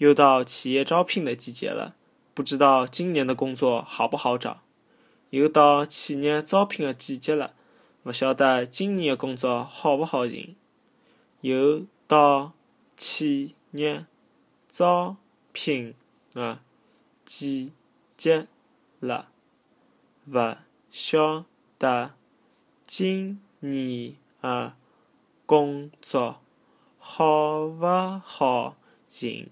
又到企业招聘的季节了，不知道今年的工作好不好找。又到企业招聘的季节了，不晓得今年的工作好不好寻。又到企业招聘的季节了，不晓得今年的工作好不好寻。